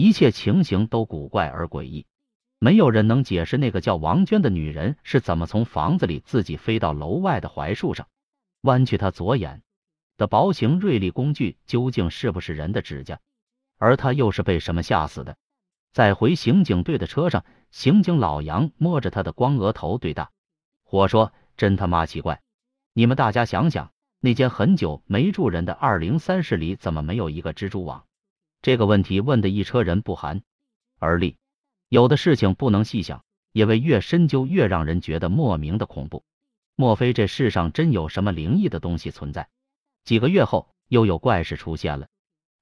一切情形都古怪而诡异，没有人能解释那个叫王娟的女人是怎么从房子里自己飞到楼外的槐树上，弯曲她左眼的薄型锐利工具究竟是不是人的指甲，而她又是被什么吓死的？在回刑警队的车上，刑警老杨摸着他的光额头对大伙说：“真他妈奇怪，你们大家想想，那间很久没住人的二零三室里怎么没有一个蜘蛛网？”这个问题问的一车人不寒而栗。有的事情不能细想，因为越深究越让人觉得莫名的恐怖。莫非这世上真有什么灵异的东西存在？几个月后，又有怪事出现了。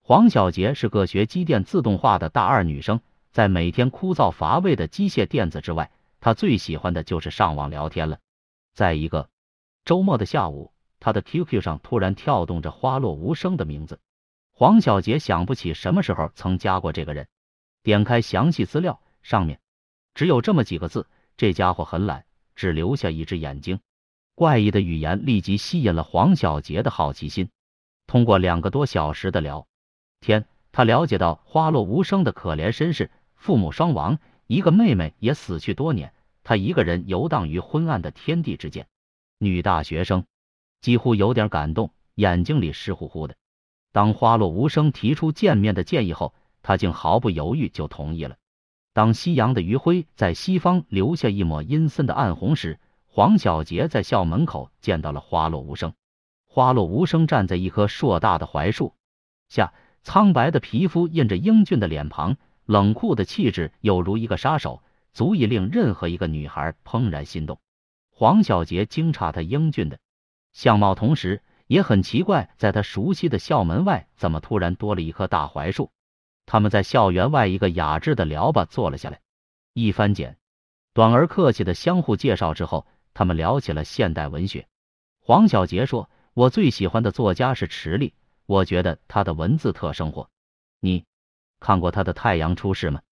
黄小杰是个学机电自动化的大二女生，在每天枯燥乏味的机械电子之外，她最喜欢的就是上网聊天了。在一个周末的下午，她的 QQ 上突然跳动着花落无声的名字。黄小杰想不起什么时候曾加过这个人，点开详细资料，上面只有这么几个字：这家伙很懒，只留下一只眼睛。怪异的语言立即吸引了黄小杰的好奇心。通过两个多小时的聊天，他了解到花落无声的可怜身世：父母双亡，一个妹妹也死去多年，他一个人游荡于昏暗的天地之间。女大学生几乎有点感动，眼睛里湿乎乎的。当花落无声提出见面的建议后，他竟毫不犹豫就同意了。当夕阳的余晖在西方留下一抹阴森的暗红时，黄小杰在校门口见到了花落无声。花落无声站在一棵硕大的槐树下，苍白的皮肤印着英俊的脸庞，冷酷的气质有如一个杀手，足以令任何一个女孩怦然心动。黄小杰惊诧他英俊的相貌，同时。也很奇怪，在他熟悉的校门外，怎么突然多了一棵大槐树？他们在校园外一个雅致的聊吧坐了下来，一番简短而客气的相互介绍之后，他们聊起了现代文学。黄小杰说：“我最喜欢的作家是池莉，我觉得他的文字特生活。你看过他的《太阳出世》吗？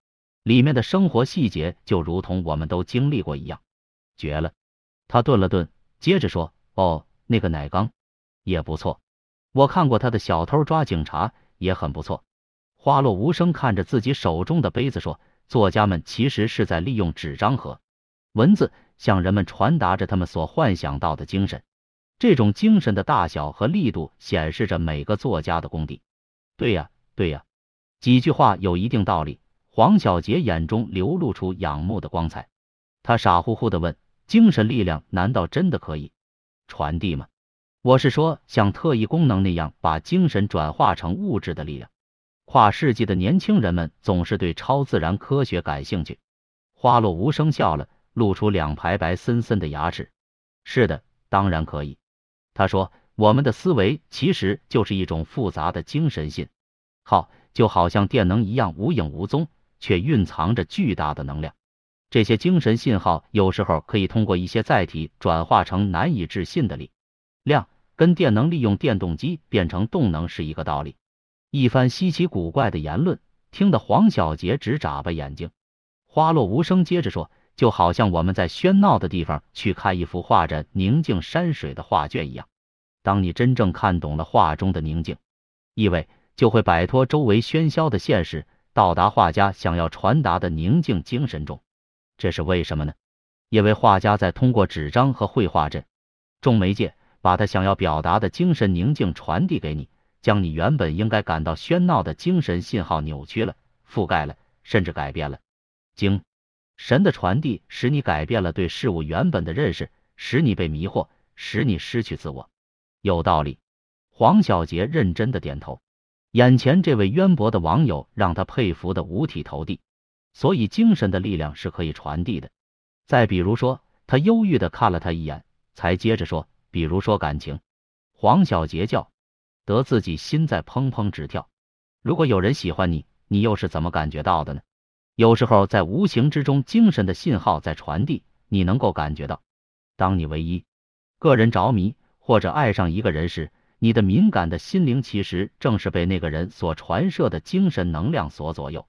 里面的生活细节就如同我们都经历过一样，绝了。”他顿了顿，接着说：“哦，那个奶缸。”也不错，我看过他的《小偷抓警察》，也很不错。花落无声看着自己手中的杯子说：“作家们其实是在利用纸张和文字，向人们传达着他们所幻想到的精神。这种精神的大小和力度，显示着每个作家的功底。”对呀，对呀，几句话有一定道理。黄小杰眼中流露出仰慕的光彩，他傻乎乎的问：“精神力量难道真的可以传递吗？”我是说，像特异功能那样把精神转化成物质的力量。跨世纪的年轻人们总是对超自然科学感兴趣。花落无声笑了，露出两排白森森的牙齿。是的，当然可以。他说：“我们的思维其实就是一种复杂的精神信号，就好像电能一样无影无踪，却蕴藏着巨大的能量。这些精神信号有时候可以通过一些载体转化成难以置信的力量。”跟电能利用电动机变成动能是一个道理。一番稀奇古怪的言论，听得黄小杰直眨巴眼睛。花落无声接着说：“就好像我们在喧闹的地方去看一幅画着宁静山水的画卷一样，当你真正看懂了画中的宁静意味，就会摆脱周围喧嚣的现实，到达画家想要传达的宁静精神中。这是为什么呢？因为画家在通过纸张和绘画这种媒介。”把他想要表达的精神宁静传递给你，将你原本应该感到喧闹的精神信号扭曲了、覆盖了，甚至改变了。精神的传递使你改变了对事物原本的认识，使你被迷惑，使你失去自我。有道理。黄小杰认真的点头。眼前这位渊博的网友让他佩服的五体投地。所以精神的力量是可以传递的。再比如说，他忧郁的看了他一眼，才接着说。比如说感情，黄小杰叫得自己心在砰砰直跳。如果有人喜欢你，你又是怎么感觉到的呢？有时候在无形之中，精神的信号在传递，你能够感觉到。当你唯一个人着迷或者爱上一个人时，你的敏感的心灵其实正是被那个人所传射的精神能量所左右。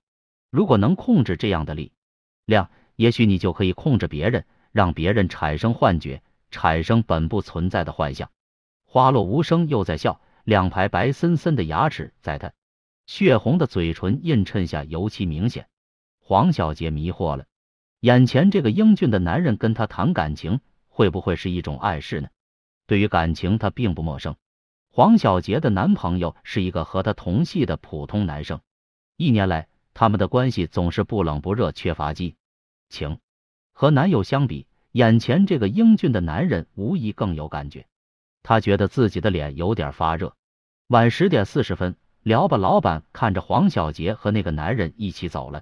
如果能控制这样的力量，也许你就可以控制别人，让别人产生幻觉。产生本不存在的幻象。花落无声又在笑，两排白森森的牙齿在他血红的嘴唇映衬下尤其明显。黄小杰迷惑了，眼前这个英俊的男人跟他谈感情，会不会是一种暗示呢？对于感情，他并不陌生。黄小杰的男朋友是一个和他同系的普通男生，一年来他们的关系总是不冷不热，缺乏激情。和男友相比，眼前这个英俊的男人无疑更有感觉。他觉得自己的脸有点发热。晚十点四十分，聊吧老板看着黄小杰和那个男人一起走了。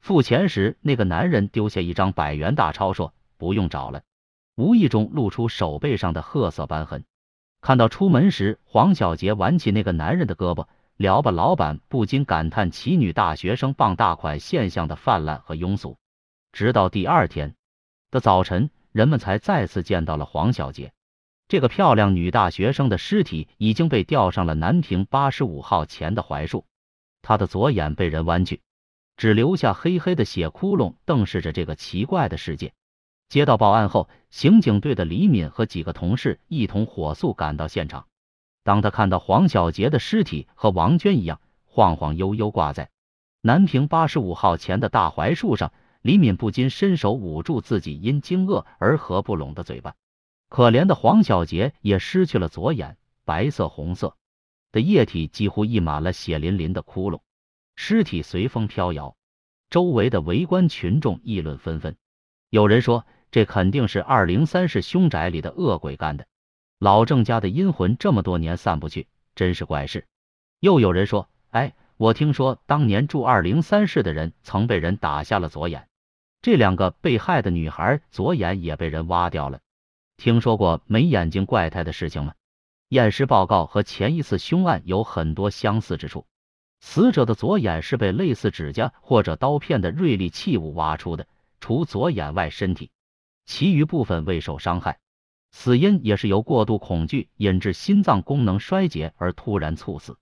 付钱时，那个男人丢下一张百元大钞，说：“不用找了。”无意中露出手背上的褐色斑痕。看到出门时黄小杰挽起那个男人的胳膊，聊吧老板不禁感叹奇女大学生傍大款现象的泛滥和庸俗。直到第二天的早晨，人们才再次见到了黄小杰。这个漂亮女大学生的尸体已经被吊上了南平八十五号前的槐树，她的左眼被人剜去，只留下黑黑的血窟窿，瞪视着这个奇怪的世界。接到报案后，刑警队的李敏和几个同事一同火速赶到现场。当他看到黄小杰的尸体和王娟一样晃晃悠悠挂在南平八十五号前的大槐树上，李敏不禁伸手捂住自己因惊愕而合不拢的嘴巴。可怜的黄小杰也失去了左眼，白色红色的液体几乎溢满了血淋淋的窟窿，尸体随风飘摇。周围的围观群众议论纷纷，有人说。这肯定是二零三室凶宅里的恶鬼干的，老郑家的阴魂这么多年散不去，真是怪事。又有人说：“哎，我听说当年住二零三室的人曾被人打瞎了左眼，这两个被害的女孩左眼也被人挖掉了。听说过没眼睛怪胎的事情吗？”验尸报告和前一次凶案有很多相似之处，死者的左眼是被类似指甲或者刀片的锐利器物挖出的，除左眼外，身体。其余部分未受伤害，死因也是由过度恐惧引致心脏功能衰竭而突然猝死。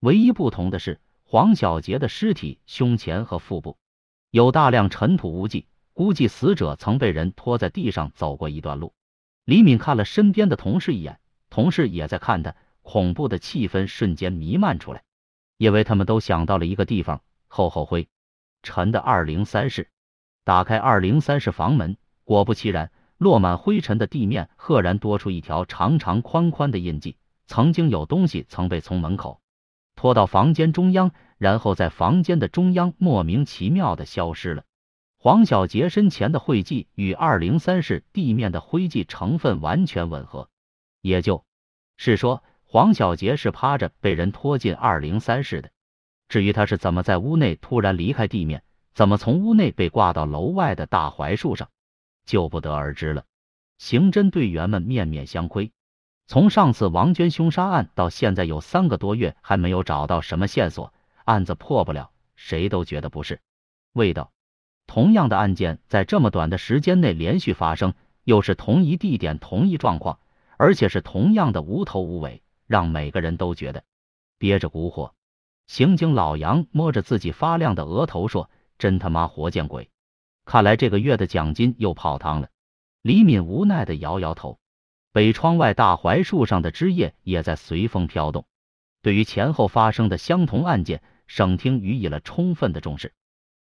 唯一不同的是，黄小杰的尸体胸前和腹部有大量尘土污迹，估计死者曾被人拖在地上走过一段路。李敏看了身边的同事一眼，同事也在看他，恐怖的气氛瞬间弥漫出来，因为他们都想到了一个地方——厚厚灰尘的二零三室。打开二零三室房门。果不其然，落满灰尘的地面赫然多出一条长长宽宽的印记。曾经有东西曾被从门口拖到房间中央，然后在房间的中央莫名其妙的消失了。黄小杰身前的灰迹与二零三室地面的灰迹成分完全吻合，也就是说，黄小杰是趴着被人拖进二零三室的。至于他是怎么在屋内突然离开地面，怎么从屋内被挂到楼外的大槐树上？就不得而知了。刑侦队员们面面相窥。从上次王娟凶杀案到现在有三个多月，还没有找到什么线索，案子破不了，谁都觉得不是味道。同样的案件在这么短的时间内连续发生，又是同一地点、同一状况，而且是同样的无头无尾，让每个人都觉得憋着蛊惑。刑警老杨摸着自己发亮的额头说：“真他妈活见鬼！”看来这个月的奖金又泡汤了。李敏无奈的摇摇头。北窗外大槐树上的枝叶也在随风飘动。对于前后发生的相同案件，省厅予以了充分的重视。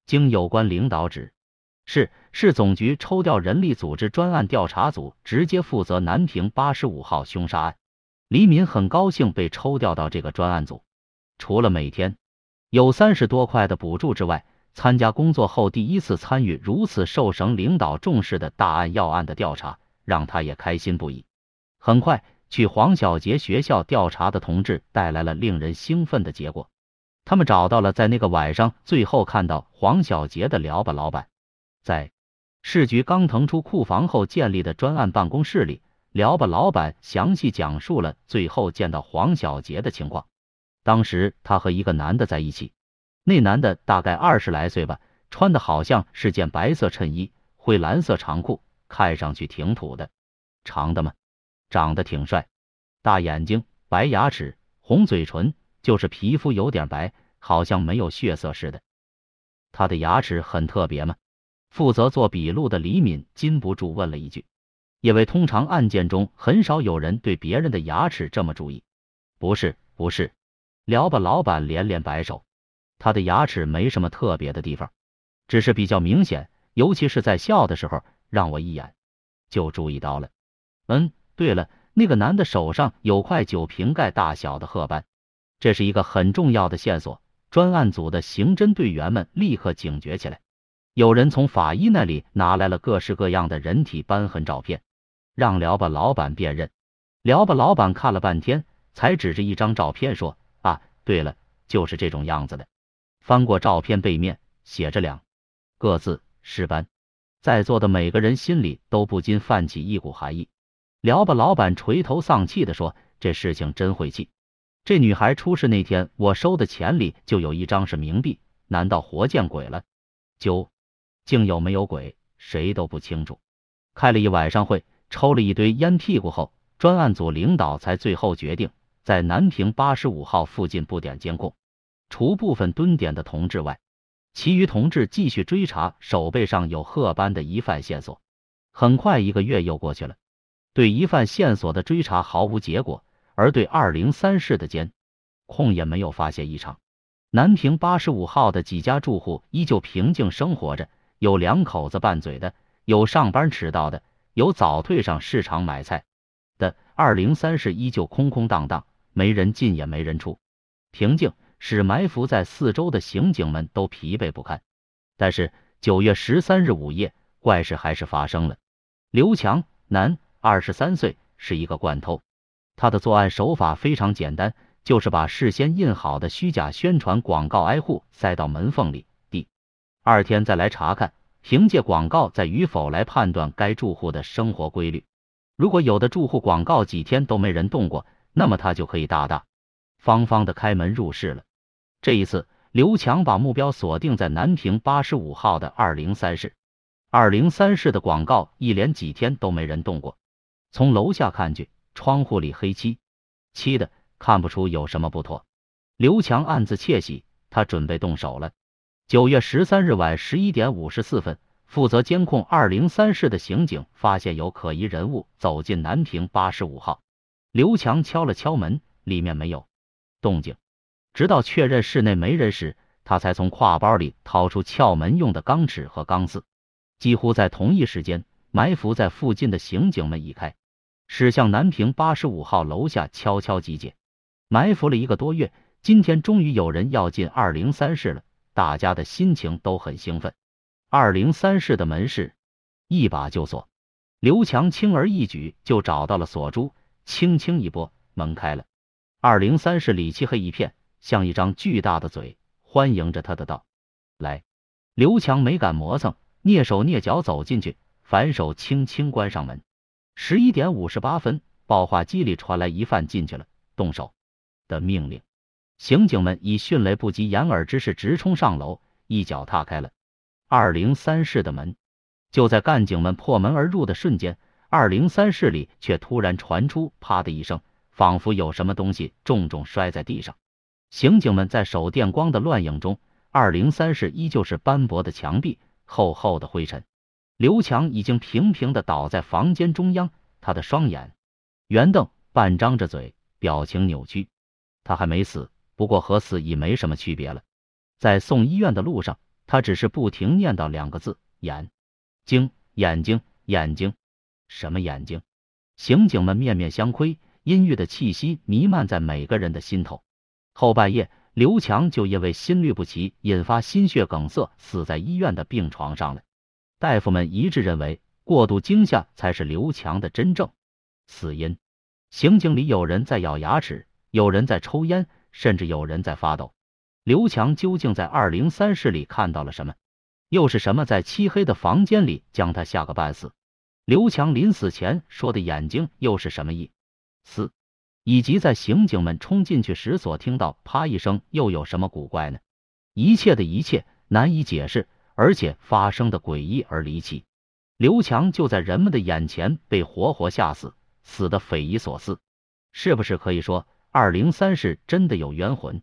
经有关领导指示，市总局抽调人力组织专案调查组，直接负责南平八十五号凶杀案。李敏很高兴被抽调到这个专案组，除了每天有三十多块的补助之外。参加工作后，第一次参与如此受省领导重视的大案要案的调查，让他也开心不已。很快，去黄小杰学校调查的同志带来了令人兴奋的结果。他们找到了在那个晚上最后看到黄小杰的聊吧老板。在市局刚腾出库房后建立的专案办公室里，聊吧老板详细讲述了最后见到黄小杰的情况。当时他和一个男的在一起。那男的大概二十来岁吧，穿的好像是件白色衬衣，灰蓝色长裤，看上去挺土的。长的吗？长得挺帅，大眼睛，白牙齿，红嘴唇，就是皮肤有点白，好像没有血色似的。他的牙齿很特别吗？负责做笔录的李敏禁不住问了一句，因为通常案件中很少有人对别人的牙齿这么注意。不是，不是，聊吧，老板连连摆手。他的牙齿没什么特别的地方，只是比较明显，尤其是在笑的时候，让我一眼就注意到了。嗯，对了，那个男的手上有块酒瓶盖大小的褐斑，这是一个很重要的线索。专案组的刑侦队员们立刻警觉起来。有人从法医那里拿来了各式各样的人体斑痕照片，让聊吧老板辨认。聊吧老板看了半天，才指着一张照片说：“啊，对了，就是这种样子的。”翻过照片背面，写着两个字“尸斑”。在座的每个人心里都不禁泛起一股寒意。聊吧老板垂头丧气的说：“这事情真晦气。这女孩出事那天，我收的钱里就有一张是冥币，难道活见鬼了？”究。竟有没有鬼，谁都不清楚。开了一晚上会，抽了一堆烟屁股后，专案组领导才最后决定在南平八十五号附近布点监控。除部分蹲点的同志外，其余同志继续追查手背上有褐斑的疑犯线索。很快，一个月又过去了，对疑犯线索的追查毫无结果，而对二零三室的监控也没有发现异常。南平八十五号的几家住户依旧平静生活着。有两口子拌嘴的，有上班迟到的，有早退上市场买菜的。二零三室依旧空空荡荡，没人进也没人出，平静使埋伏在四周的刑警们都疲惫不堪。但是九月十三日午夜，怪事还是发生了。刘强，男，二十三岁，是一个惯偷。他的作案手法非常简单，就是把事先印好的虚假宣传广告挨户塞到门缝里。第二天再来查看，凭借广告再与否来判断该住户的生活规律。如果有的住户广告几天都没人动过，那么他就可以大大方方的开门入室了。这一次，刘强把目标锁定在南平八十五号的二零三室。二零三室的广告一连几天都没人动过，从楼下看去，窗户里黑漆漆的，看不出有什么不妥。刘强暗自窃喜，他准备动手了。九月十三日晚十一点五十四分，负责监控二零三室的刑警发现有可疑人物走进南平八十五号。刘强敲了敲门，里面没有动静。直到确认室内没人时，他才从挎包里掏出撬门用的钢尺和钢丝。几乎在同一时间，埋伏在附近的刑警们已开驶向南平八十五号楼下悄悄集结。埋伏了一个多月，今天终于有人要进二零三室了。大家的心情都很兴奋。二零三室的门是一把就锁，刘强轻而易举就找到了锁珠，轻轻一拨，门开了。二零三室里漆黑一片，像一张巨大的嘴，欢迎着他的到来。刘强没敢磨蹭，蹑手蹑脚走进去，反手轻轻关上门。十一点五十八分，报话机里传来疑犯进去了，动手的命令。刑警们以迅雷不及掩耳之势直冲上楼，一脚踏开了二零三室的门。就在干警们破门而入的瞬间，二零三室里却突然传出“啪”的一声，仿佛有什么东西重重摔在地上。刑警们在手电光的乱影中，二零三室依旧是斑驳的墙壁、厚厚的灰尘。刘强已经平平的倒在房间中央，他的双眼圆瞪，半张着嘴，表情扭曲。他还没死。不过和死已没什么区别了。在送医院的路上，他只是不停念叨两个字：眼睛，眼睛，眼睛。什么眼睛？刑警们面面相窥，阴郁的气息弥漫在每个人的心头。后半夜，刘强就因为心律不齐引发心血梗塞死在医院的病床上了。大夫们一致认为，过度惊吓才是刘强的真正死因。刑警里有人在咬牙齿，有人在抽烟。甚至有人在发抖。刘强究竟在二零三室里看到了什么？又是什么在漆黑的房间里将他吓个半死？刘强临死前说的眼睛又是什么意思？以及在刑警们冲进去时所听到啪一声又有什么古怪呢？一切的一切难以解释，而且发生的诡异而离奇。刘强就在人们的眼前被活活吓死，死的匪夷所思，是不是可以说？二零三是真的有冤魂。